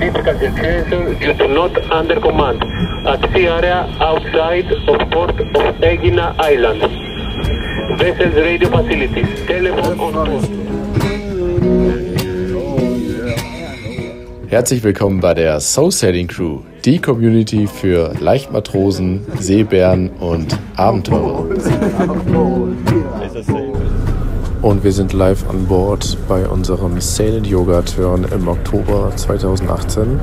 Difficult situation due to not under command at sea area outside of port of Egina Island. Vessels radio facilities. Telephone. Herzlich willkommen bei der Soul Sailing Crew, die Community für Leichtmatrosen, Seebären und Abenteurer. Und wir sind live an Bord bei unserem Sail Yoga Turn im Oktober 2018.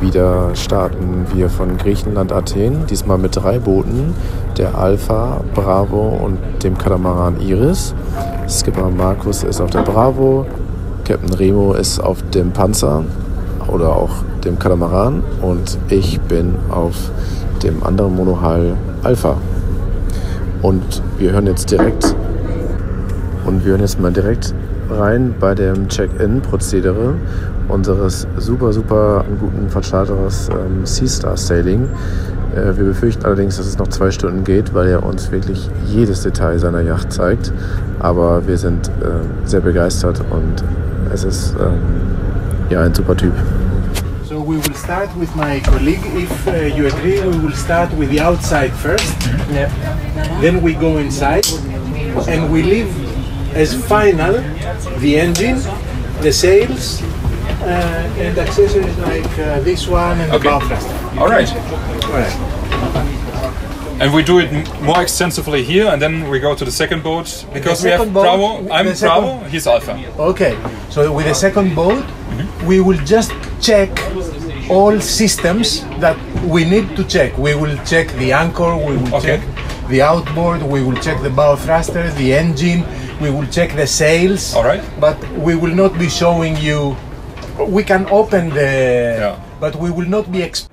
Wieder starten wir von Griechenland Athen, diesmal mit drei Booten, der Alpha, Bravo und dem Katamaran Iris. Skipper Markus ist auf der Bravo, Captain Remo ist auf dem Panzer oder auch dem Katamaran und ich bin auf dem anderen Monohull Alpha. Und wir hören jetzt direkt und wir hören jetzt mal direkt rein bei dem Check-in-Prozedere unseres super, super guten Verstarterers ähm, Seastar Sailing. Äh, wir befürchten allerdings, dass es noch zwei Stunden geht, weil er uns wirklich jedes Detail seiner Yacht zeigt. Aber wir sind äh, sehr begeistert und es ist ähm, ja ein super Typ. So we will start with my colleague. If uh, you agree, we will start with the outside first. Then we go inside, and we leave as final the engine, the sails, uh, and accessories like uh, this one and Okay. the bow thruster. All right. All right. And we do it more extensively here, and then we go to the second boat because we have Bravo. I'm Bravo. He's Alpha. Okay. So with the second boat, we will just check all systems that we need to check. We will check the anchor. We will Okay. check the outboard. We will check the bow thruster, the engine. We will check the sails. All right. But we will not be showing you. We can open the. Yeah. But we will not be. Exp-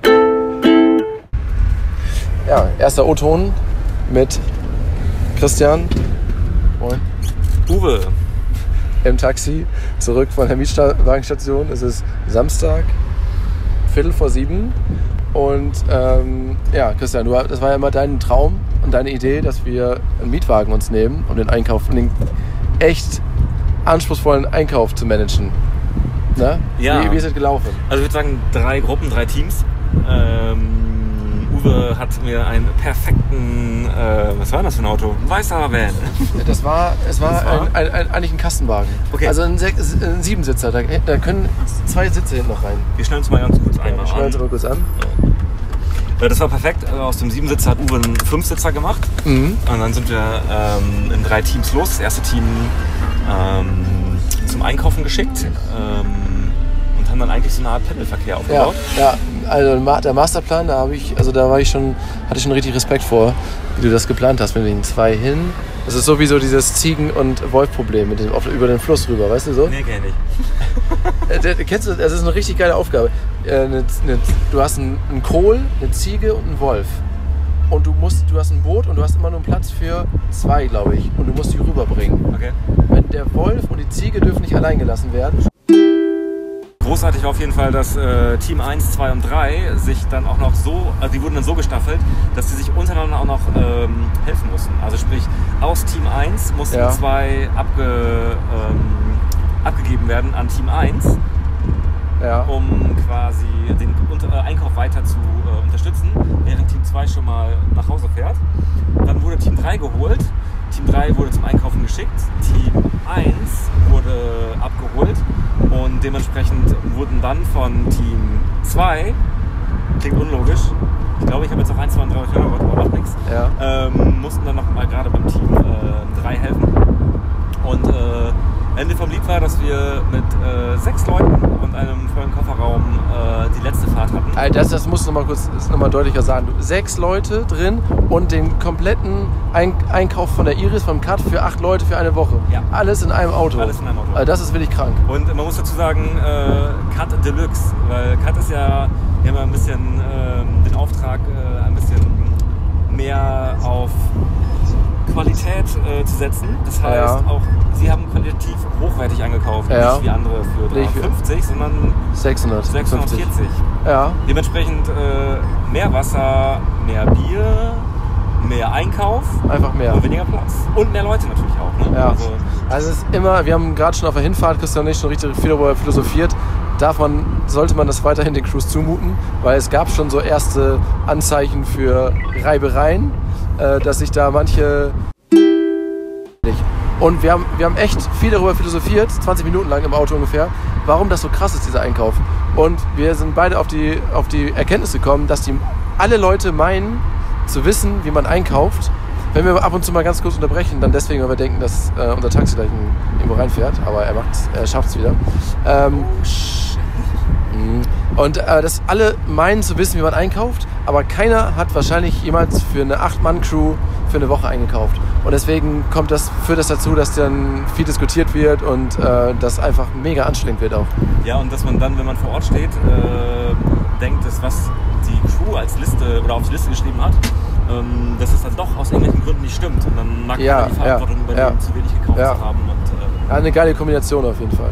Ja, erster O-Ton mit Christian Moin. Uwe, im Taxi zurück von der Mietwagenstation. Es ist Samstag, Viertel vor sieben. Und ähm, ja, Christian, du, das war ja immer dein Traum deine Idee, dass wir einen Mietwagen uns nehmen, um den Einkauf, den echt anspruchsvollen Einkauf zu managen. Ne? Ja. Wie, wie ist es gelaufen? also ich würde sagen drei Gruppen, drei Teams. Ähm, Uwe hat mir einen perfekten, äh, was war das für ein Auto? Ein weißer Van. Das war, es war, Das war? Ein, ein, ein, eigentlich ein Kastenwagen. Okay. Also ein, Sech- ein Siebensitzer. Da, da können zwei Sitze hinten noch rein. Wir stellen uns mal ganz kurz einmal Schneiden an. Sie mal kurz an. Äh, Das war perfekt. Äh, Aus dem Siebensitzer hat Uwe einen Fünfsitzer gemacht. Mhm. Und dann sind wir ähm, in drei Teams los. Das erste Team ähm, zum Einkaufen geschickt. Ähm, und haben dann eigentlich so eine Art Pendelverkehr Ja, aufgebaut. ja, also der Masterplan, da habe ich, also da war ich schon, hatte ich schon richtig Respekt vor, wie du das geplant hast mit den zwei hin. Das ist sowieso dieses Ziegen- und Wolf-Problem mit dem, auf, über den Fluss rüber, weißt du so? Nee, kenn ich. Äh, Kennst du, das Das ist eine richtig geile Aufgabe. Äh, eine, du hast einen, einen Kohl, eine Ziege und einen Wolf. Und du musst, du hast ein Boot und du hast immer nur einen Platz für zwei, glaube ich. Und du musst die rüberbringen. Okay. Wenn der Wolf und die Ziege dürfen nicht allein gelassen werden. Großartig war auf jeden Fall, dass äh, Team 1, 2 und 3 sich dann auch noch so, also die wurden dann so gestaffelt, dass sie sich untereinander auch noch ähm, helfen mussten. Also sprich, aus Team 1 mussten Ja. zwei abge, ähm, abgegeben werden an Team 1, Ja. um quasi den äh, Einkauf weiter zu äh, unterstützen, während Team 2 schon mal nach Hause fährt. Dann wurde Team 3 geholt. Team 3 wurde zum Einkaufen geschickt. Team 1 wurde abgeholt. Und dementsprechend wurden dann von Team 2, klingt unlogisch, ich glaube, ich habe jetzt auch 1, 2 und 3 Kinderwort, aber macht nichts, Ja. ähm, mussten dann noch mal gerade beim Team 3 helfen. Und äh, Ende vom Lied war, dass wir mit äh, sechs Leuten und einem vollen Kofferraum äh, die letzte Fahrt hatten. Alter, Das, das musst du noch mal kurz das noch mal deutlicher sagen. Du, sechs Leute drin und den kompletten Ein Einkauf von der Iris, vom Cut für acht Leute für eine Woche. Ja. Alles in einem Auto. Alles in einem Auto. Also das ist wirklich krank. Und man muss dazu sagen, äh, Cut Deluxe, weil Cut ist ja immer ein bisschen ähm, den Auftrag äh, ein bisschen mehr auf Qualität äh, zu setzen. Das heißt Ja. auch, sie haben qualitativ hochwertig eingekauft, Ja. nicht wie andere für Nicht wie- 350, sondern 650. 640. Ja. Dementsprechend äh, mehr Wasser, mehr Bier, mehr Einkauf Einfach mehr. und weniger Platz. Und mehr Leute natürlich auch. Ne? Ja. Also, Also es ist immer, wir haben gerade schon auf der Hinfahrt, Christian und ich, schon richtig viel darüber philosophiert. darf man, sollte man das weiterhin den Crews zumuten, weil es gab schon so erste Anzeichen für Reibereien, dass sich da manche und wir haben, wir haben echt viel darüber philosophiert, 20 Minuten lang im Auto ungefähr, warum das so krass ist, dieser Einkauf. Und wir sind beide auf die, auf die Erkenntnis gekommen, dass die alle Leute meinen, zu wissen, wie man einkauft. Wenn wir ab und zu mal ganz kurz unterbrechen, dann deswegen, weil wir denken, dass äh, unser Taxi gleich irgendwo reinfährt, aber er, er schafft es wieder. Ähm, Mhm. Und äh, dass alle meinen zu wissen, wie man einkauft, aber keiner hat wahrscheinlich jemals für eine 8-Mann-Crew für eine Woche eingekauft. Und deswegen kommt das, führt das dazu, dass dann viel diskutiert wird und äh, das einfach mega anstrengend wird auch. Ja, und dass man dann, wenn man vor Ort steht, äh, denkt, dass was die Crew als Liste oder auf die Liste geschrieben hat, ähm, dass es dann doch aus irgendwelchen Gründen nicht stimmt. Und dann mag Ja, man die Verantwortung ja, übernehmen, ja. zu wenig gekauft zu haben. Und, äh, eine geile Kombination auf jeden Fall.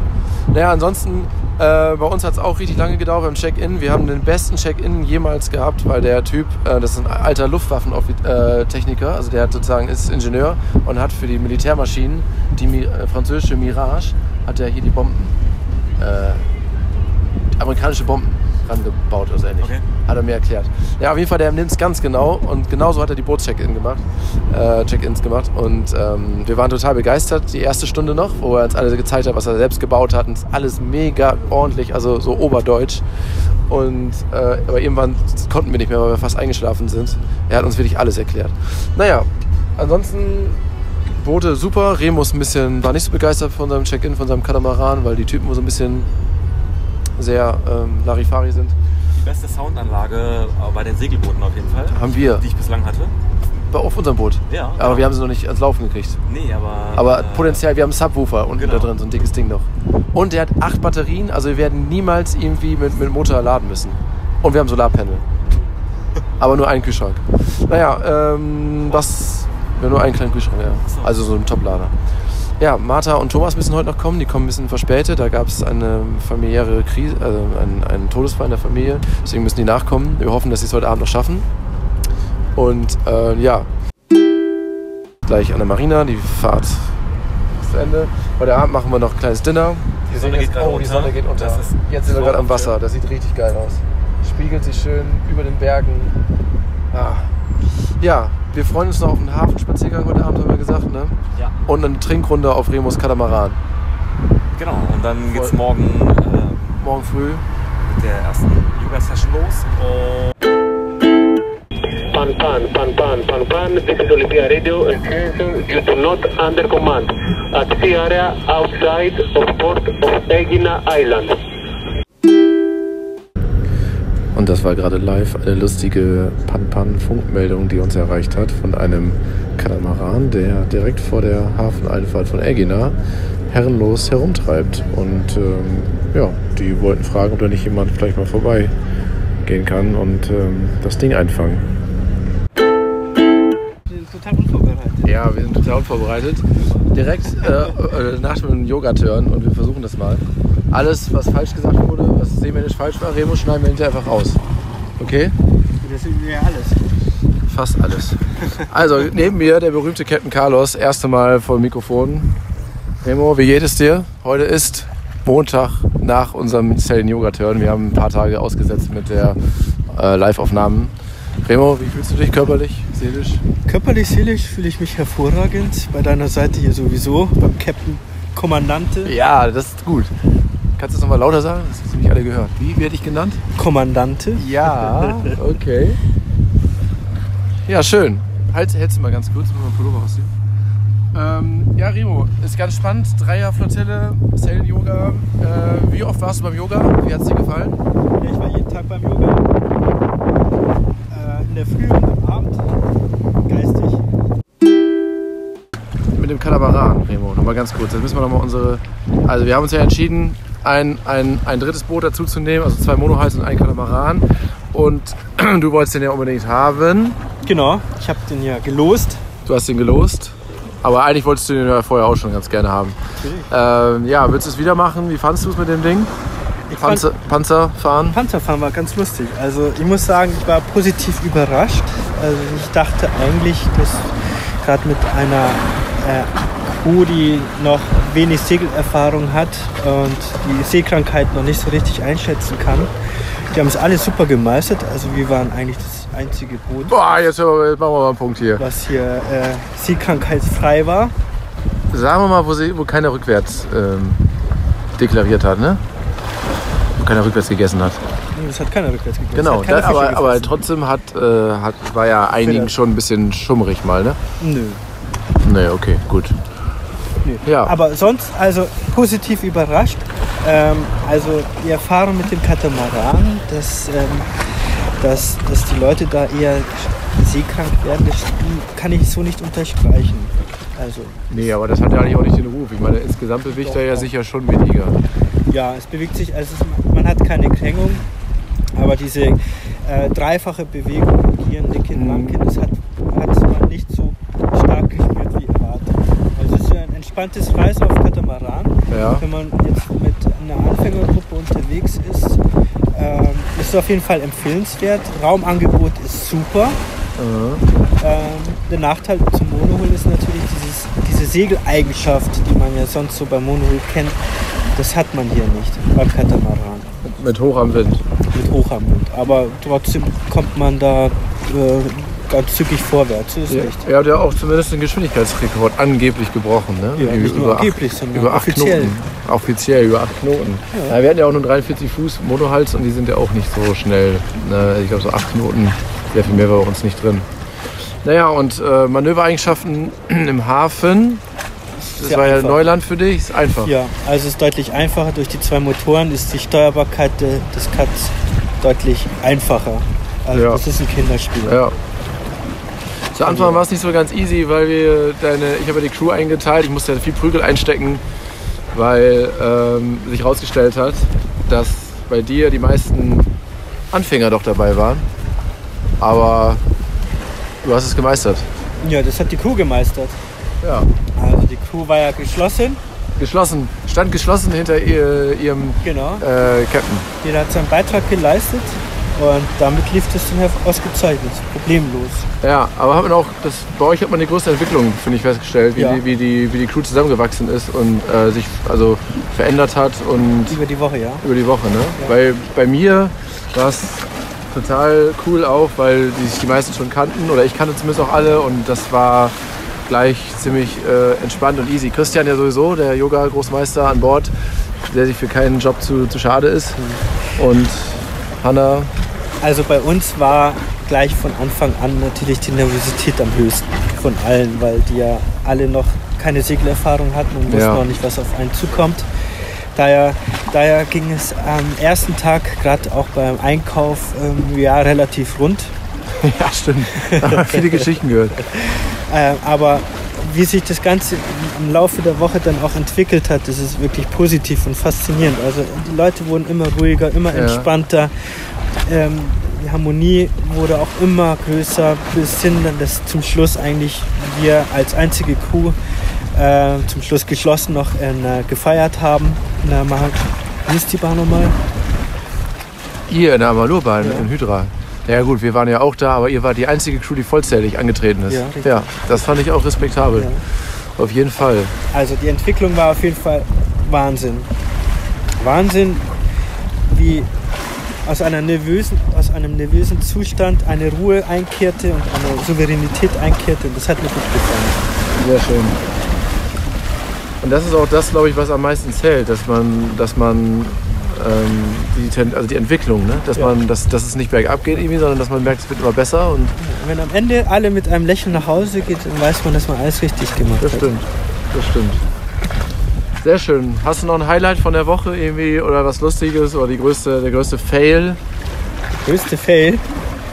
Naja, ansonsten, äh, bei uns hat es auch richtig lange gedauert beim Check-In. Wir haben den besten Check-In jemals gehabt, weil der Typ, äh, das ist ein alter Luftwaffentechniker, also der hat sozusagen ist Ingenieur und hat für die Militärmaschinen, die Mi äh, französische Mirage, hat er hier die Bomben, äh, amerikanische Bomben rangebaut oder so ähnlich. Okay. Hat er mir erklärt. Ja, auf jeden Fall, der nimmt es ganz genau und genauso hat er die Bootscheck-In gemacht, äh, Check-ins gemacht und ähm, wir waren total begeistert, die erste Stunde noch, wo er uns alle gezeigt hat, was er selbst gebaut hat und es ist alles mega ordentlich, also so oberdeutsch und äh, aber irgendwann konnten wir nicht mehr, weil wir fast eingeschlafen sind. Er hat uns wirklich alles erklärt. Naja, ansonsten Boote super, Remus ein bisschen, war nicht so begeistert von seinem Check-In, von seinem Katamaran, weil die Typen so ein bisschen sehr ähm, Larifari sind. die beste Soundanlage äh, bei den Segelbooten auf jeden Fall, Haben wir. die ich bislang hatte. Bei- Auf unserem Boot. Ja, Aber genau. wir haben sie noch nicht ans Laufen gekriegt. Nee, aber. Aber äh, potenziell, wir haben einen Subwoofer unten genau. da drin, so ein dickes Ding noch. Und der hat acht Batterien, also wir werden niemals irgendwie mit, mit Motor laden müssen. Und wir haben Solarpanel. Aber nur einen Kühlschrank. Naja, ähm, was. Wir haben nur einen kleinen Kühlschrank, ja. so. Also so ein Toplader. Ja, Martha und Thomas müssen heute noch kommen. Die kommen ein bisschen verspätet. Da gab es eine familiäre Krise, also einen, einen Todesfall in der Familie. Deswegen müssen die nachkommen. Wir hoffen, dass sie es heute Abend noch schaffen. Und äh, ja, gleich an der Marina. Die Fahrt ist zu Ende. Heute Abend machen wir noch ein kleines Dinner. Die Sonne geht gerade oh, die. Sonne geht unter. Jetzt sind wir gerade am Wasser. Das sieht richtig geil aus. Spiegelt sich schön über den Bergen. Ah. Ja, wir freuen uns noch auf einen Hafenspaziergang heute Abend, haben wir gesagt. Ne? Ja, Und eine Trinkrunde auf Remus Katamaran. genau. Und dann geht's Voll. morgen äh, Morgen früh. mit der ersten Yoga-Session los. Und Pan pan, pan pan, pan pan. This is Olympia Radio. Attention, you do not under command. At sea area outside of port of Egina Island. Und das war gerade live eine lustige Pan-Pan-Funkmeldung, die uns erreicht hat von einem Katamaran, der direkt vor der Hafeneinfahrt von Egina herrenlos herumtreibt. Und ähm, ja, die wollten fragen, ob da nicht jemand vielleicht mal vorbeigehen kann und ähm, das Ding einfangen. Total unvorbereitet. Ja, wir sind total unvorbereitet. Direkt äh, äh, nach dem Yoga-Turn und wir versuchen das mal. Alles, was falsch gesagt wurde, was seemännisch falsch war, Remo, schneiden wir hinterher einfach raus. Okay? Das ist ja alles. Fast alles. Also, neben mir der berühmte Captain Carlos, erste Mal vor dem Mikrofon. Remo, wie geht es dir? Heute ist Montag nach unserem Selling Yoga Turn. Wir haben ein paar Tage ausgesetzt mit der äh, Live-Aufnahmen. Remo, wie fühlst du dich körperlich, seelisch? Körperlich, seelisch fühle ich mich hervorragend. Bei deiner Seite hier sowieso, beim Captain Kommandante. Ja, das ist gut. Kannst du es nochmal lauter sagen? Das haben nicht alle gehört. Wie werde ich genannt? Kommandante. Ja, okay. Ja, schön. Halt, hältst du mal ganz kurz, mal Pullover rausziehen. Ähm, ja, Remo, ist ganz spannend. Dreier-Flottille, Sail Yoga. Äh, wie oft warst du beim Yoga? Wie hat es dir gefallen? Ja, ich war jeden Tag beim Yoga. Der Früh und am Abend. Geistig. Mit dem Katamaran, Remo, nochmal ganz kurz. Jetzt müssen wir nochmal unsere. Also, wir haben uns ja entschieden, ein, ein, ein drittes Boot dazu zu nehmen, also zwei Monohals und ein Katamaran. Und du wolltest den ja unbedingt haben. Genau, ich habe den ja gelost. Du hast ihn gelost. Aber eigentlich wolltest du den ja vorher auch schon ganz gerne haben. Ähm, ja, willst du es wieder machen? Wie fandest du es mit dem Ding? Panzer, Panzer fahren? Panzerfahren war ganz lustig. Also ich muss sagen, ich war positiv überrascht. Also ich dachte eigentlich, dass gerade mit einer äh, Crew, die noch wenig Segelerfahrung hat und die Seekrankheit noch nicht so richtig einschätzen kann. Die haben es alle super gemeistert. Also wir waren eigentlich das einzige Boot, Boah, jetzt, machen wir mal einen Punkt hier. was hier äh, seekrankheitsfrei war. Sagen wir mal, wo, sie, wo keiner rückwärts ähm, deklariert hat, ne? Keiner rückwärts gegessen hat. Das hat keiner rückwärts gegessen. Genau, das, aber, aber trotzdem hat, äh, hat, war ja einigen Vielleicht. schon ein bisschen schummrig mal, ne? Nö. Nee, okay, gut. Nö. Ja. Aber sonst, also positiv überrascht. Ähm, also die Erfahrung mit dem Katamaran, dass, ähm, dass, dass die Leute da eher seekrank werden, das kann ich so nicht unterstreichen. Also Nee, aber das hat ja eigentlich auch nicht den Ruf. Ich meine, insgesamt bewegt er ja sicher schon weniger. Ja, es bewegt sich, also es, man hat keine Krängung, aber diese äh, dreifache Bewegung hier in Linken Mhm. Wanken, das hat, hat man nicht so stark gespürt wie erwartet. Also es ist ja ein entspanntes Reisen auf Katamaran. Ja. Wenn man jetzt mit einer Anfängergruppe unterwegs ist, ähm, ist es auf jeden Fall empfehlenswert. Raumangebot ist super. Ähm, der Nachteil zum Monohull ist natürlich dieses, diese Segeleigenschaft, die man ja sonst so beim Monohull kennt. Das hat man hier nicht beim Katamaran Mit hoch am Wind. mit hoch am Wind. Aber trotzdem kommt man da äh, ganz zügig vorwärts. Ist Ja. nicht. Er hat ja auch zumindest den Geschwindigkeitsrekord angeblich gebrochen, ne? Ja, nicht acht- angeblich, sondern über acht offiziell. Knoten. Offiziell, über acht Knoten. Ja. wir hatten ja auch nur 43 Fuß Monohals und die sind ja auch nicht so schnell. Ne? Ich glaube, so acht Knoten, sehr viel mehr war bei uns nicht drin. Naja, und äh, Manövereigenschaften im Hafen, das war ja einfach. Neuland für dich, ist einfach. Ja, also es ist deutlich einfacher. Durch die zwei Motoren ist die Steuerbarkeit de- des Cuts deutlich einfacher. Also Ja. das ist ein Kinderspiel. Ja. Zu Anfang war es nicht so ganz easy, weil wir deine, ich habe ja die Crew eingeteilt, ich musste ja viel Prügel einstecken, weil ähm, sich herausgestellt hat, dass bei dir die meisten Anfänger doch dabei waren. Aber du hast es gemeistert. Ja, das hat die Crew gemeistert. Ja. Die Crew war ja geschlossen. Geschlossen, stand geschlossen hinter ihr, ihrem Genau. äh, Captain. Jeder hat seinen Beitrag geleistet und damit lief das dann ausgezeichnet, problemlos. Ja, aber hat man auch, das, bei euch hat man die größte Entwicklung, finde ich, festgestellt, wie, Ja. die, wie, die, wie die Crew zusammengewachsen ist und äh, sich also verändert hat und Über die Woche, ja. über die Woche. Ne? Weil bei mir war es total cool auch, weil die sich die meisten schon kannten oder ich kannte zumindest auch alle und das war gleich ziemlich äh, entspannt und easy. Christian ja sowieso, der Yoga-Großmeister an Bord, der sich für keinen Job zu, zu schade ist. Und Hanna, Also bei uns war gleich von Anfang an natürlich die Nervosität am höchsten von allen, weil die ja alle noch keine Segelerfahrung hatten und wussten Ja. noch nicht, was auf einen zukommt. Daher, daher ging es am ersten Tag, gerade auch beim Einkauf, ähm, ja, relativ rund. ja stimmt, da haben viele Geschichten gehört. Äh, aber wie sich das Ganze im Laufe der Woche dann auch entwickelt hat, das ist wirklich positiv und faszinierend. Also die Leute wurden immer ruhiger, immer Ja. entspannter. Ähm, die Harmonie wurde auch immer größer, bis hin dann, dass zum Schluss eigentlich wir als einzige Crew äh, zum Schluss geschlossen noch äh, gefeiert haben. Na, mal, wie ist die Bar nochmal? Ihr in der Amalur-Bahn Ja. in Hydra. Ja gut, wir waren ja auch da, aber ihr war die einzige Crew, die vollzählig angetreten ist. Ja, richtig. ja das fand ich auch respektabel. Ja. Auf jeden Fall. Also die Entwicklung war auf jeden Fall Wahnsinn. Wahnsinn, wie aus, einer nervösen, aus einem nervösen Zustand eine Ruhe einkehrte und eine Souveränität einkehrte. Das hat mir gut gefallen. Sehr schön. Und das ist auch das, glaube ich, was am meisten zählt, dass man, dass man ähm, die, also die Entwicklung, ne? dass, Ja. man, dass, dass es nicht bergab geht irgendwie, sondern dass man merkt, es wird immer besser und wenn am Ende alle mit einem Lächeln nach Hause geht, dann weiß man, dass man alles richtig gemacht das hat. stimmt. Das stimmt. Sehr schön. Hast du noch ein Highlight von der Woche irgendwie oder was Lustiges oder die größte, der größte Fail? Größte Fail.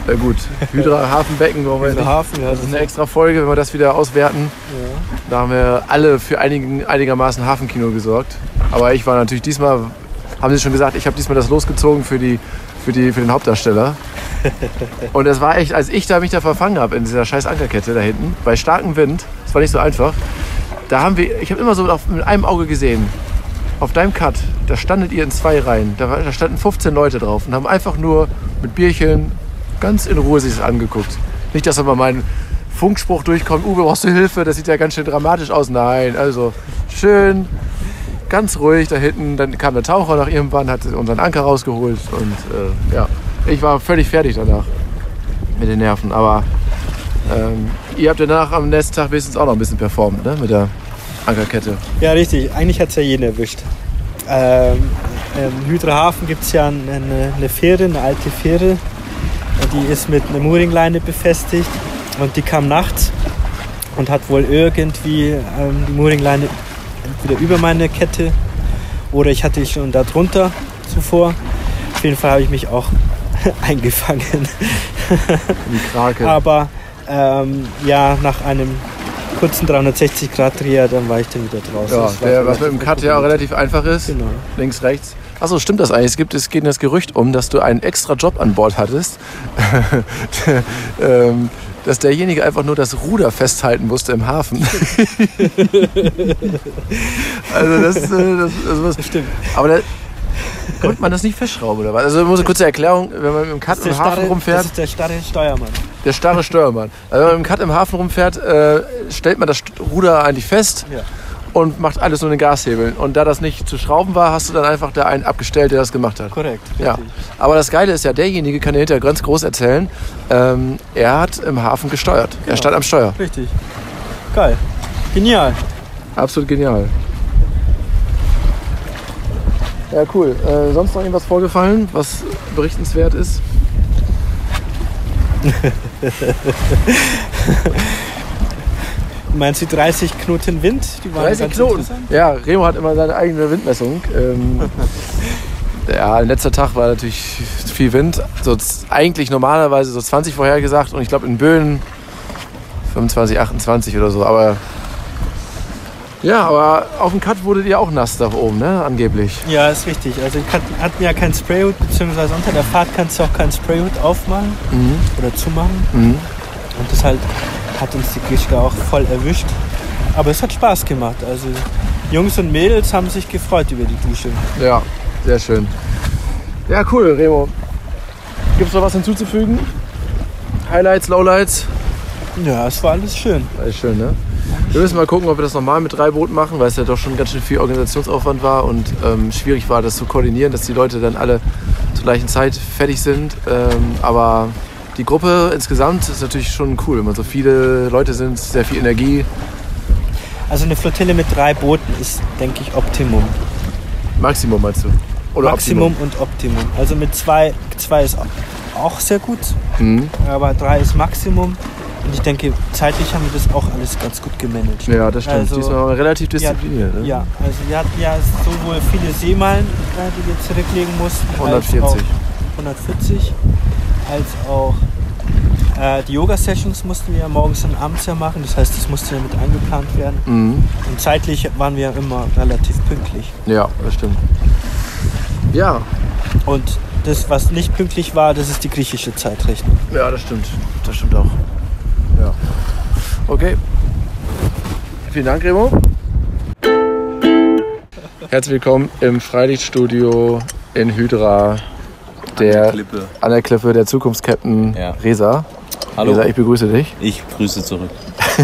Na gut, Hydra Hafenbecken wollen wir nicht. Hafen, ja, Das ist eine extra Folge, wenn wir das wieder auswerten. Da haben wir alle für einigen, einigermaßen Hafenkino gesorgt. Aber ich war natürlich diesmal, haben Sie schon gesagt, ich habe diesmal das losgezogen für, die, für, die, für den Hauptdarsteller. Und es war echt, als ich da mich da verfangen habe in dieser scheiß Ankerkette da hinten, bei starkem Wind, das war nicht so einfach, da haben wir, ich habe immer so auf, mit einem Auge gesehen, auf deinem Cut, da standet ihr in zwei Reihen, da, war, da standen 15 Leute drauf und haben einfach nur mit Bierchen ganz in Ruhe sich das angeguckt. Nicht, dass mal meinen, Funkspruch durchkommt, Uwe, brauchst du Hilfe? Das sieht ja ganz schön dramatisch aus. Nein, also schön, ganz ruhig da hinten. Dann kam der Taucher nach irgendwann, hat unseren Anker rausgeholt und äh, ja, ich war völlig fertig danach mit den Nerven. Aber ähm, ihr habt danach am nächsten Tag wenigstens auch noch ein bisschen performt, ne? Mit der Ankerkette. Ja, richtig. Eigentlich hat es ja jeden erwischt. Ähm, Im Hydra-Hafen gibt es ja eine, eine Fähre, eine alte Fähre. Die ist mit einer Mooringleine befestigt und die kam nachts und hat wohl irgendwie ähm, die Mooringleine entweder über meine Kette oder ich hatte schon da drunter zuvor. Auf jeden Fall habe ich mich auch eingefangen. Die Krake. Aber ähm, ja, nach einem kurzen 360-Grad-Dreher, dann war ich dann wieder draußen. Ja, der, was mit dem Cut ja gut. relativ einfach ist. Genau. Links, rechts. Achso, stimmt das eigentlich? Es, gibt, es geht das Gerücht um, dass du einen extra Job an Bord hattest. ähm, dass derjenige einfach nur das Ruder festhalten musste im Hafen. also das, äh, das, also was, Stimmt. Aber da konnte man das nicht festschrauben oder was? Also muss eine kurze Erklärung, wenn man mit dem Cut Das im Hafen starre, rumfährt, das ist der starre Steuermann. der starre Steuermann. Also wenn man mit dem Cut im Hafen rumfährt, äh, stellt man das Ruder eigentlich fest Ja. Und macht alles nur in den Gashebeln. Und da das nicht zu schrauben war, hast du dann einfach da einen abgestellt, der das gemacht hat. Korrekt. Ja, aber das Geile ist ja, derjenige kann dir hinterher ganz groß erzählen, ähm, er hat im Hafen gesteuert. Er stand am Steuer. Richtig. Geil. Genial. Absolut genial. Ja, cool. Äh, sonst noch irgendwas vorgefallen, was berichtenswert ist? Meinst du 30 Knoten Wind? Die waren 30 ganz Knoten. Ja, Remo hat immer seine eigene Windmessung. Ähm, ja, letzter Tag war natürlich viel Wind. So, eigentlich normalerweise so 20 vorhergesagt und ich glaube in Böen 25, 28 oder so. Aber ja, aber auf dem Cut wurde dir auch nass da oben, ne? Angeblich. Ja, ist richtig. Also ich hat- hatten ja keinen Sprayhut, beziehungsweise unter der Fahrt kannst du auch keinen Sprayhut aufmachen oder zumachen. Mhm. Und das halt hat uns die Geschichte auch voll erwischt. Aber es hat Spaß gemacht. Also Jungs und Mädels haben sich gefreut über die Dusche. Ja, sehr schön. Ja, cool, Remo. Gibt es noch was hinzuzufügen? Highlights, Lowlights? Ja, es war alles schön. Alles schön, ne? Wir müssen mal gucken, ob wir das nochmal mit drei Booten machen, weil es ja doch schon ganz schön viel Organisationsaufwand war und ähm, schwierig war, das zu koordinieren, dass die Leute dann alle zur gleichen Zeit fertig sind. Ähm, aber die Gruppe insgesamt ist natürlich schon cool, wenn man so viele Leute sind, sehr viel Energie. Also eine Flottille mit drei Booten ist, denke ich, Optimum. Maximum meinst du? Oder Maximum und Optimum. Also mit zwei, zwei ist auch sehr gut, Mhm. aber drei ist Maximum. Und ich denke, zeitlich haben wir das auch alles ganz gut gemanagt. Ja, das stimmt. Also- Diesmal waren wir relativ Ja, diszipliniert. ne? ja, also wir hatten ja sowohl viele Seemeilen, äh, die wir zurücklegen mussten, 140. als auch 140, als auch äh, die Yoga-Sessions mussten wir ja morgens und abends ja machen. Das heißt, das musste ja mit eingeplant werden. Mhm. Und zeitlich waren wir immer relativ pünktlich. Ja, das stimmt. Ja, Und das, was nicht pünktlich war, das ist die griechische Zeitrechnung. Ja, das stimmt. Das stimmt auch. Ja. Okay. Vielen Dank, Remo. Herzlich willkommen im Freilichtstudio in Hydra, der, Klippe. an der Klippe der Zukunftskapitän Ja. Resa. Hallo, Resa, ich begrüße dich. ich grüße zurück.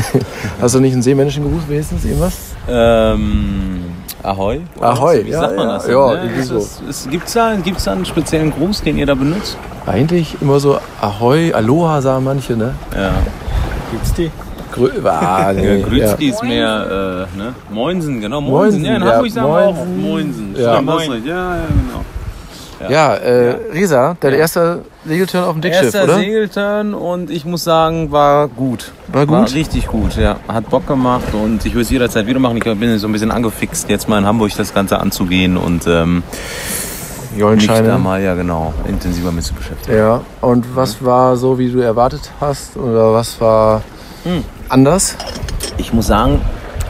Hast du nicht einen Seemännischen Gruß wenigstens irgendwas? Ähm, Ahoi? Ahoi? Wie ja, sagt man ja, das denn? ja, ne? so. das- ist- Gibt's da, gibt's da einen speziellen Gruß, den ihr da benutzt? Eigentlich immer so Ahoi, Aloha sagen manche, ne? Ja. Gibt's die? Grü ah, nee, Ja, Grützki ist mehr, äh, ne? Moinsen, genau. Moinsen, Moinsen, ja, in ja, Hamburg sagen wir auch Moinsen. Moinsen. Ja. Ja, ja, genau. Ja, äh, Resa, dein Ja. erster Segelturn auf dem Dickschiff, Erster oder? Segelturn und ich muss sagen, war gut. War gut? War richtig gut, ja. Hat Bock gemacht und ich würde es jederzeit wieder machen. Ich bin so ein bisschen angefixt, jetzt mal in Hamburg das Ganze anzugehen und ähm, mich da Jollenscheine. mal, ja genau, intensiver mit zu beschäftigen. Ja, und was war so, wie du erwartet hast? Oder was war Hm. anders? Ich muss sagen,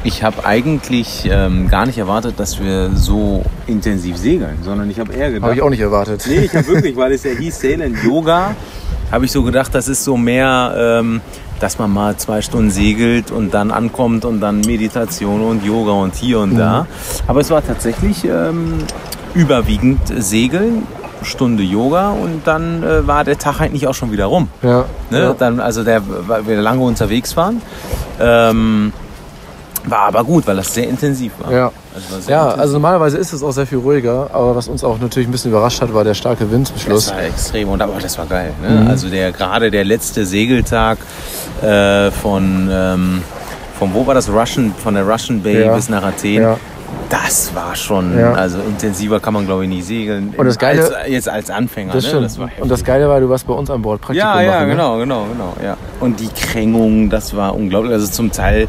ich habe eigentlich ähm, gar nicht erwartet, dass wir so intensiv segeln, sondern ich habe eher gedacht... Habe ich auch nicht erwartet. Nee, ich habe wirklich, weil es ja hieß Sail and Yoga, habe ich so gedacht, das ist so mehr, ähm, dass man mal zwei Stunden segelt und dann ankommt und dann Meditation und Yoga und hier und da. Aber es war tatsächlich ähm, überwiegend Segeln, Stunde Yoga und dann äh, war der Tag eigentlich auch schon wieder rum. Ja. Ne? ja. Dann, also der, weil wir lange unterwegs waren. Ähm, war aber gut, weil das sehr intensiv war. Ja. Also war Ja, intensiv. also normalerweise ist es auch sehr viel ruhiger, aber was uns auch natürlich ein bisschen überrascht hat, war der starke Wind zum Schluss. Das war extrem und aber das war geil. Ne? Also der gerade der letzte Segeltag äh, von ähm, von wo war das Russian von der Russian Bay Ja. bis nach Athen. Ja. Das war schon, Ja. also intensiver kann man glaube ich nicht segeln. Und das Geile- als, jetzt als Anfänger. Das ne? Das war und das Geile war, du warst bei uns an Bord Praktikum ja, ja, machen, ne? genau, genau, genau. Ja. Und die Krängung, das war unglaublich. Also zum Teil,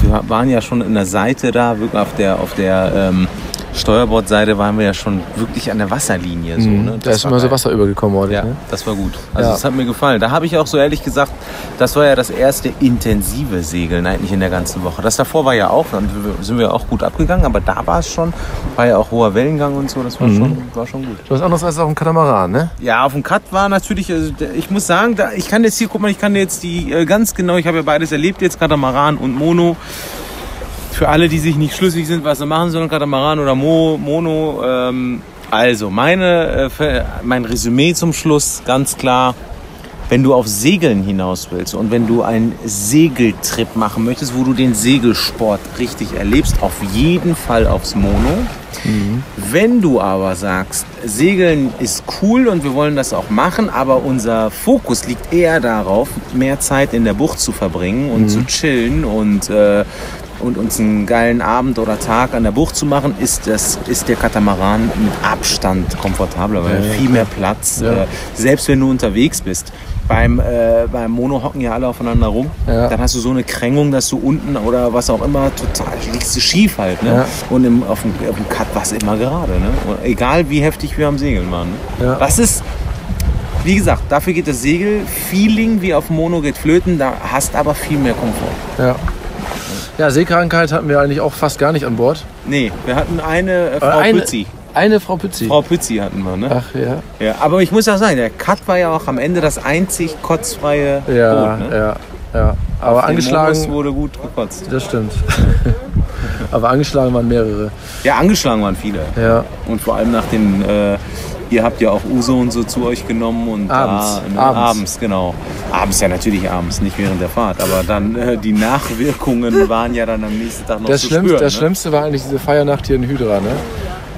wir waren ja schon in der Seite da, wirklich auf der, auf der ähm, Steuerbordseite waren wir ja schon wirklich an der Wasserlinie. So, ne? Mhm. Da ist immer so. Wasser übergekommen worden. Ja, Ne? das war gut. Also Ja. das hat mir gefallen. Da habe ich auch so ehrlich gesagt, das war ja das erste intensive Segeln eigentlich in der ganzen Woche. Das davor war ja auch, dann sind wir auch gut abgegangen, aber da war es schon, war ja auch hoher Wellengang und so, das war, schon, war schon gut. Hast anderes als auf dem Katamaran, ne? Ja, auf dem Cut war natürlich, also ich muss sagen, da, ich kann jetzt hier, guck mal, ich kann jetzt die äh, ganz genau, ich habe ja beides erlebt, jetzt Katamaran und Mono. Für alle, die sich nicht schlüssig sind, was sie machen sollen, Katamaran oder Mo, Mono. Ähm, also, meine, äh, mein Resümee zum Schluss, ganz klar, wenn du auf Segeln hinaus willst und wenn du einen Segeltrip machen möchtest, wo du den Segelsport richtig erlebst, auf jeden Fall aufs Mono. Wenn du aber sagst, Segeln ist cool und wir wollen das auch machen, aber unser Fokus liegt eher darauf, mehr Zeit in der Bucht zu verbringen und zu chillen und, äh, und uns einen geilen Abend oder Tag an der Bucht zu machen, ist, das, ist der Katamaran mit Abstand komfortabler, weil viel mehr Platz, äh, selbst wenn du unterwegs bist. Beim, äh, beim Mono hocken ja alle aufeinander rum. Ja. Dann hast du so eine Krängung, dass du unten oder was auch immer total liegst du schief halt. Ne? Ja. Und im, auf, dem, auf dem Cut war es immer gerade. Ne? Und egal wie heftig wir am Segeln waren. Ne? Ja. Das ist, wie gesagt, dafür geht das Segel-Feeling wie auf dem Mono geht flöten, da hast aber viel mehr Komfort. Ja. Seekrankheit hatten wir eigentlich auch fast gar nicht an Bord. Nee, wir hatten eine äh, Frau Äh, eine, Pützi. Eine Frau Pützi. Frau Pützi hatten wir, ne? Ach ja. Ja, aber ich muss ja sagen, der Cut war ja auch am Ende das einzig kotzfreie Ja, Boot. Ne? ja, ja. Aber Auf angeschlagen, Monos wurde gut gekotzt. das stimmt. Aber angeschlagen waren mehrere. Ja, angeschlagen waren viele. Ja. Und vor allem nach den, äh, ihr habt ja auch Uso und so zu euch genommen und Abends. Da, ne, Abends. abends, genau. Abends ja natürlich abends, nicht während der Fahrt, aber dann äh, die Nachwirkungen waren ja dann am nächsten Tag noch Das, zu Schlimmste, spüren. das ne? Schlimmste war eigentlich diese Feiernacht hier in Hydra, ne?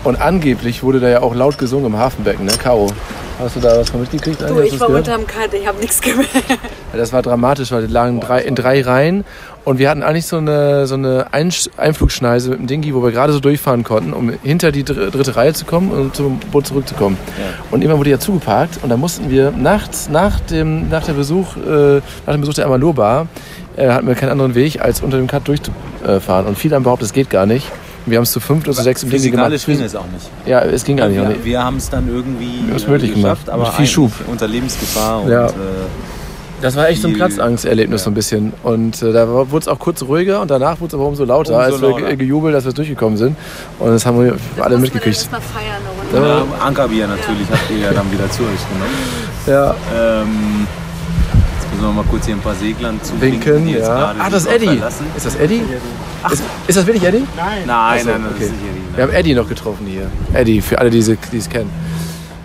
Und angeblich wurde da ja auch laut gesungen im Hafenbecken, ne? Caro, hast du da was von mitgekriegt? Du, Anja? Ich war gehört? unterm Cut, ich habe nichts gemerkt. Ja, das war dramatisch, weil die lagen drei, in drei Reihen und wir hatten eigentlich so eine, so eine Einflugschneise mit dem Dingi, wo wir gerade so durchfahren konnten, um hinter die dr- dritte Reihe zu kommen und zum Boot zurückzukommen. Und irgendwann wurde ja zugeparkt und da mussten wir nachts nach dem, nach der Besuch, äh, nach dem Besuch der Amalur Bar, äh, hatten wir keinen anderen Weg, als unter dem Cut durchzufahren. Und viele haben behauptet, es geht gar nicht. Wir haben es zu fünft oder zu sechs im Dingi gemacht. Physikalisch ging es auch nicht. Ja, es ging gar nicht. Wir, nicht. wir haben es dann irgendwie haben es äh, möglich geschafft, gemacht. aber Mit viel Schub. unter Lebensgefahr. Und, Ja. äh, Das war echt so ein Platzangsterlebnis so ein bisschen. Und äh, da wurde es auch kurz ruhiger und danach wurde es aber umso lauter, Umso als wir lauter. ge- gejubelt, dass wir durchgekommen sind. Und das haben wir alle mitgekriegt. Erstmal feiern ja, Ankerbier natürlich habt ihr ja dann wieder zu euch genommen. Ja, Ähm, müssen wir mal kurz hier ein paar Seglern zu winken, ja. Ah, das ist Eddie. Ist das Eddie? Ist, ist das wirklich Eddie? Nein, nein, so, nein, das okay. ist nicht Eddie. Wir haben Eddie noch getroffen hier. Eddie, für alle, die es kennen.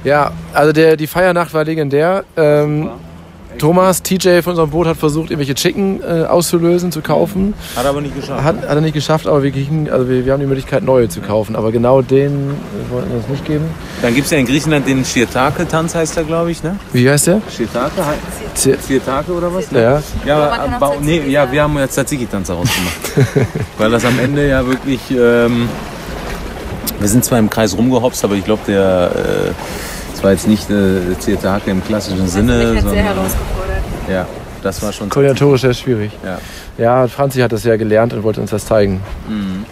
Ja, also der, die Feiernacht war legendär. Ähm, Thomas, TJ von unserem Boot, hat versucht, irgendwelche Chicken äh, auszulösen, zu kaufen. Hat aber nicht geschafft. Hat, hat er nicht geschafft, aber wir, kriegen, also wir, wir haben die Möglichkeit, neue zu kaufen. Aber genau den äh, wollten wir uns nicht geben. Dann gibt es ja in Griechenland den Shirtake-Tanz, heißt der, glaube ich, ne? Wie heißt der? Shirtake? Z- Shirtake oder was? Ja, Ja, Aber nee, ja, wir haben jetzt Tzatziki-Tanz daraus gemacht. Weil das am Ende ja wirklich. Ähm, wir sind zwar im Kreis rumgehopst, aber ich glaube, der. Äh, das war jetzt nicht äh, Shirtake im klassischen Sinne, Mich hat sehr sondern. herausgefordert. Ja, das war schon. koordinatorisch sehr schwierig. Ja. Ja, Franzi hat das ja gelernt und wollte uns das zeigen. Mhm.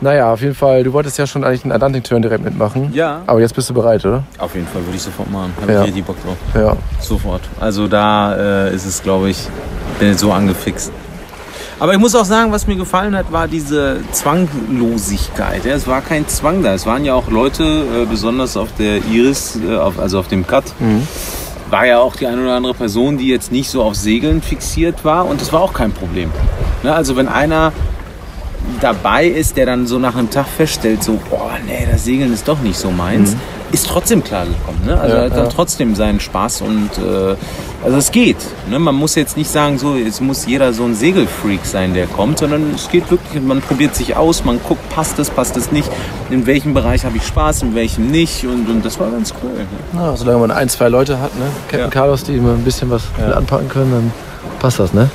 Naja, auf jeden Fall, du wolltest ja schon eigentlich einen Atlantik-Turn direkt mitmachen. Ja. Aber jetzt bist du bereit, oder? Auf jeden Fall würde ich sofort machen. Habe Ja. ich richtig Bock drauf. Ja. Sofort. Also da äh, ist es, glaube ich, bin jetzt so angefixt. Aber ich muss auch sagen, was mir gefallen hat, war diese Zwanglosigkeit. Ja, es war kein Zwang da. Es waren ja auch Leute, äh, besonders auf der Iris, äh, auf, also auf dem Cut, war ja auch die eine oder andere Person, die jetzt nicht so auf Segeln fixiert war. Und das war auch kein Problem. Ne? Also wenn einer dabei ist, der dann so nach einem Tag feststellt, so, boah, nee, das Segeln ist doch nicht so meins, ist trotzdem klargekommen. Ne? Also Ja, er hat dann ja. trotzdem seinen Spaß und äh, also es geht. Ne? Man muss jetzt nicht sagen, so es muss jeder so ein Segelfreak sein, der kommt, sondern es geht wirklich, man probiert sich aus, man guckt, passt es, passt es nicht, in welchem Bereich habe ich Spaß, in welchem nicht und, und das war ganz cool. Ne? Ja, solange man ein, zwei Leute hat, ne? Captain Ja. Carlos, die immer ein bisschen was anpacken können, dann passt das, ne?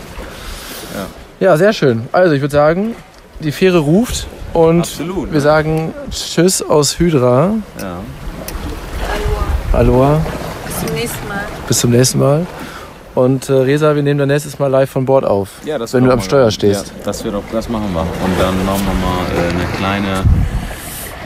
Ja. sehr schön. Also ich würde sagen, die Fähre ruft und Absolut, wir ne? sagen Tschüss aus Hydra. Ja. Aloha, Bis zum nächsten Mal. bis zum nächsten Mal. Und äh, Resa, wir nehmen dann nächstes Mal live von Bord auf, Ja, das wenn du am Steuer stehst. Ja, das, wird auch, das machen wir. Und dann machen wir mal äh, eine kleine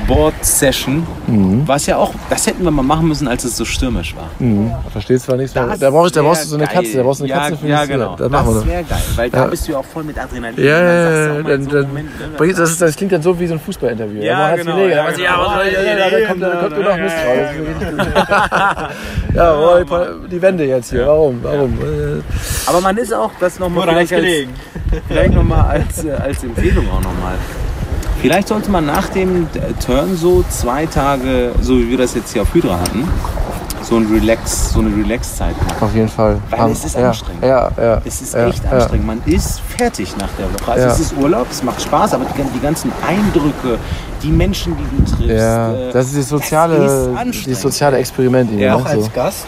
Board-Session. Mhm. Was ja auch, das hätten wir mal machen müssen, als es so stürmisch war. Mhm. Verstehst zwar nichts, Das da brauchst, da brauchst du so eine geil. Katze, da brauchst du eine ja, Katze für Ja, das- genau. Das machen wir das wäre geil, weil da Ja. bist du ja auch voll mit Adrenalin. Ja, ja, ja, Dann, so dann, einem Moment, ne, bringt- das, ist, das klingt dann so wie so ein Fußballinterview. Ja, genau, gelegen? ja, Da genau. ja, was- ja, ja, ja, da kommt, da nur noch Mist raus. Ja, oh, die Wände jetzt hier. Warum? Warum? Äh, Aber man ist auch, das nochmal vielleicht, als, gelegen? vielleicht nochmal als, äh, als Empfehlung auch nochmal. Vielleicht sollte man nach dem Turn so zwei Tage, so wie wir das jetzt hier auf Hydra hatten, so, ein Relax, so eine Relax-Zeit machen. Auf jeden Fall. Weil Am- es ist ja, anstrengend. Ja, ja. Es ist ja, echt ja. anstrengend. Man ist fertig nach der Woche. Also Ja. es ist Urlaub, es macht Spaß, aber die, die ganzen Eindrücke, die Menschen, die du triffst. Ja, äh, das ist das soziale, das ist das soziale Experiment. Ja, ne? auch so. Als Gast.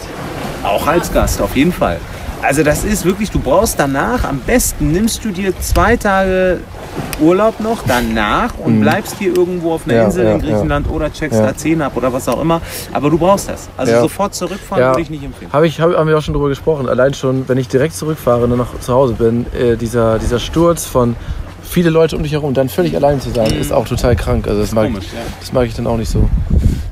Auch als Gast, auf jeden Fall. Also das ist wirklich, du brauchst danach, am besten nimmst du dir zwei Tage Urlaub noch danach und bleibst hier irgendwo auf einer Mhm. Ja, Insel ja, in Griechenland oder checkst Ja. Athen ab oder was auch immer. Aber du brauchst das. Also Ja. sofort zurückfahren Ja. würde ich nicht empfehlen. Habe ich, hab, haben wir auch schon drüber gesprochen. Allein schon, wenn ich direkt zurückfahre und dann noch zu Hause bin, äh, dieser, dieser Sturz von viele Leute um dich herum, dann völlig allein zu sein, ist auch total krank. Also das, mag, komisch, ja. das mag ich dann auch nicht so.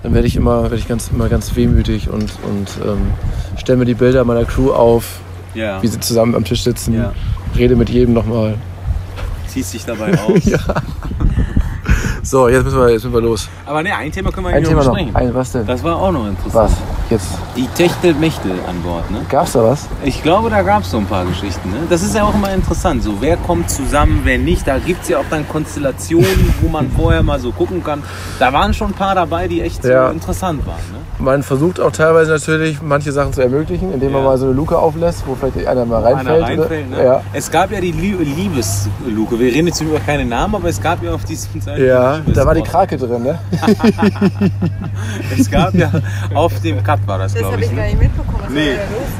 Dann werde ich immer, werde ich ganz, immer ganz wehmütig und, und ähm, stelle mir die Bilder meiner Crew auf, Ja. wie sie zusammen am Tisch sitzen, Ja. rede mit jedem nochmal. Ziehst dich dabei aus. So, jetzt müssen wir, jetzt müssen wir los. Aber ne, ein Thema können wir Thema noch. besprechen. Ein, was denn? Das war auch noch interessant. Was? Jetzt. Die Techtelmechtel an Bord, ne? Gab's da was? Ich glaube, da gab es so ein paar Geschichten. Ne? Das ist ja auch immer interessant. So, wer kommt zusammen, wer nicht. Da gibt es ja auch dann Konstellationen, wo man vorher mal so gucken kann. Da waren schon ein paar dabei, die echt Ja. so interessant waren. Ne? Man versucht auch teilweise natürlich, manche Sachen zu ermöglichen, indem man Ja. mal so eine Luke auflässt, wo vielleicht einer mal Einer reinfällt. reinfällt, oder? ne? Ja. Es gab ja die Lie Liebesluke. Wir reden jetzt über keine Namen, aber es gab ja auf diesem Seite Ja, da war die. Krake drin, ne? Es gab ja auf dem Cut war das, Das habe ich. ich gar Ne? nicht mitbekommen. Was Nee,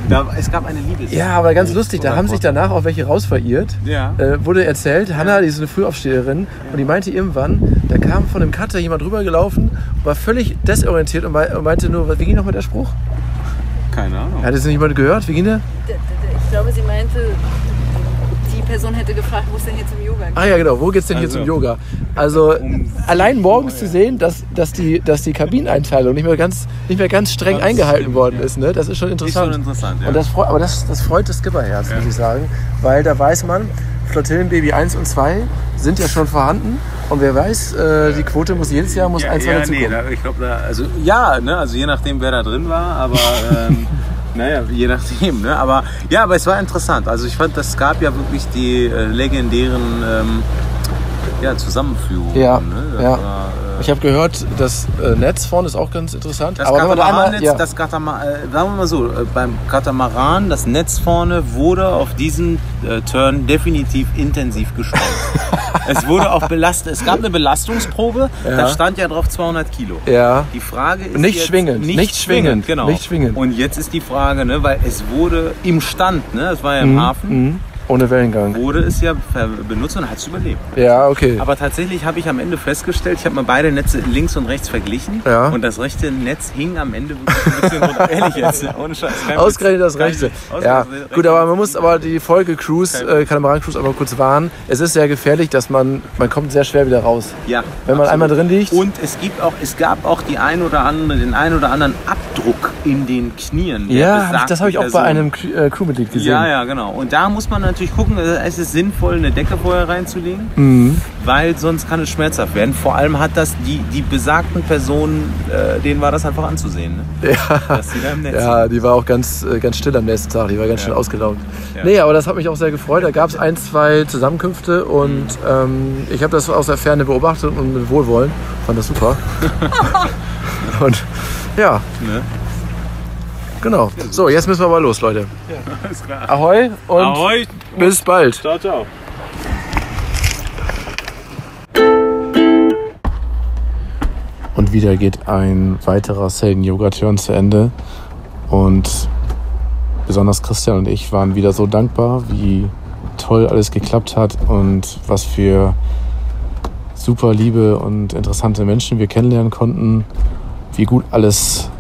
da es gab eine Liebes. Ja, aber ganz lustig, da haben sich danach auch welche rausverirrt. Ja. Äh, wurde erzählt, Hanna, die ist eine Frühaufsteherin, und die meinte irgendwann, da kam von dem Cutter jemand rübergelaufen, war völlig desorientiert und mei- und meinte nur, wie ging nochmal der Spruch? Keine Ahnung. Hat das niemand gehört? Wie ging der? Ich glaube, sie meinte, Person hätte gefragt, wo es denn hier zum Yoga geht. Ah ja, genau, wo geht's denn hier Also, zum Yoga? Also um- allein morgens zu sehen, dass, dass, die, dass die Kabineneinteilung nicht mehr ganz, nicht mehr ganz streng Ganz eingehalten stimmt, worden ja. ist, ne? Das ist schon Ist interessant. schon interessant, ja. Und das freut, aber das, das freut das Skipperherz, muss ich sagen. Weil da weiß man, Flottillenbaby 1 und 2 sind ja schon vorhanden. Und wer weiß, äh, die Quote muss jedes Jahr muss ja, ein, zwei ja, dazu nee, kommen. da, ich glaube, da, also ja, ne, also je nachdem, wer da drin war, aber ähm, naja, je nachdem, ne, aber ja, aber es war interessant. Also ich fand, das gab ja wirklich die äh, legendären ähm, ja, Zusammenführungen. Ja, ne? ja. Ich habe gehört, das äh, Netz vorne ist auch ganz interessant. das aber wenn man da Katamaran, einmal, ja, das Katama äh, sagen wir mal so, äh, beim Katamaran, das Netz vorne wurde auf diesem äh, Turn definitiv intensiv gesteuert. es wurde auch belastet, es gab eine Belastungsprobe, Ja. da stand ja drauf 200 Kilo. ja, Die Frage ist Nicht schwingend, nicht, nicht schwingend, schwingend, genau. nicht schwingend. Und jetzt ist die Frage, ne, weil es wurde im Stand, ne, es war ja im Hafen, mhm. Ohne Wellengang. wurde es ja benutzt und hat es überlebt. Ja, okay. Aber tatsächlich habe ich am Ende festgestellt, ich habe mal beide Netze links und rechts verglichen Ja. und das rechte Netz hing am Ende wirklich ein bisschen runter. Ehrlich jetzt, ohne Scheiß. Ausgerechnet das Rechte. Ja, gut, aber man muss aber die Folge Cruise, äh, Katamaran Cruise aber kurz warnen. Es ist sehr gefährlich, dass man, man kommt sehr schwer wieder raus. ja, Wenn man absolut. einmal drin liegt. Und es gibt auch, es gab auch die ein oder andere, den ein oder anderen Abdruck in den Knien. Ja, hab ich, das habe ich auch bei Person. einem Crew- äh, Crewmitglied gesehen. Ja, ja, genau. Und da muss man natürlich gucken, äh, es ist sinnvoll, eine Decke vorher reinzulegen, Mhm. weil sonst kann es schmerzhaft werden. Vor allem hat das die, die besagten Personen, äh, denen war das einfach anzusehen, ne? Ja. Netz Ja, die war auch ganz, äh, ganz still am nächsten Tag. Die war ganz schnell ausgelaugt. Ja. Nee, aber das hat mich auch sehr gefreut. Da gab es ein, zwei Zusammenkünfte und ähm, ich habe das aus der Ferne beobachtet und mit Wohlwollen. Fand das super. und Ja, Ne? Genau. So, jetzt müssen wir aber los, Leute. Alles klar. Ahoi und Ahoi. bis bald. Ciao, ciao. Und wieder geht ein weiterer Selden-Yoga-Turn zu Ende. Und besonders Christian und ich waren wieder so dankbar, wie toll alles geklappt hat und was für super liebe und interessante Menschen wir kennenlernen konnten, wie gut alles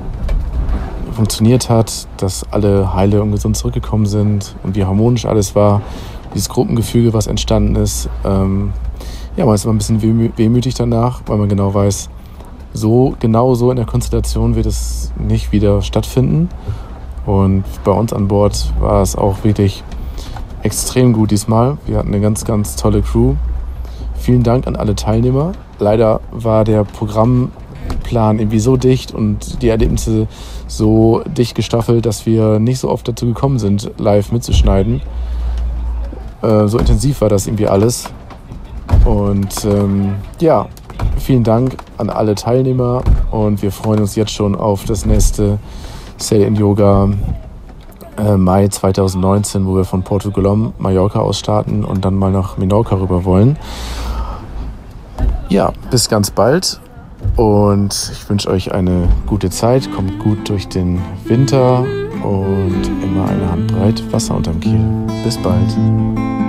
funktioniert hat, dass alle heile und gesund zurückgekommen sind und wie harmonisch alles war, dieses Gruppengefüge, was entstanden ist. Ähm, ja, man ist immer ein bisschen wehmü- wehmütig danach, weil man genau weiß, so genau so in der Konstellation wird es nicht wieder stattfinden. Und bei uns an Bord war es auch wirklich extrem gut diesmal. Wir hatten eine ganz, ganz tolle Crew. Vielen Dank an alle Teilnehmer. Leider war der Programmplan irgendwie so dicht und die Erlebnisse so dicht gestaffelt, dass wir nicht so oft dazu gekommen sind, live mitzuschneiden. Äh, so intensiv war das irgendwie alles. Und ähm, ja, vielen Dank an alle Teilnehmer und wir freuen uns jetzt schon auf das nächste Sail in Yoga äh, Mai 2019, wo wir von Porto Colom, Mallorca aus starten und dann mal nach Menorca rüber wollen. Ja, bis ganz bald und ich wünsche euch eine gute Zeit, kommt gut durch den Winter und immer eine Handbreit Wasser unterm Kiel. Bis bald.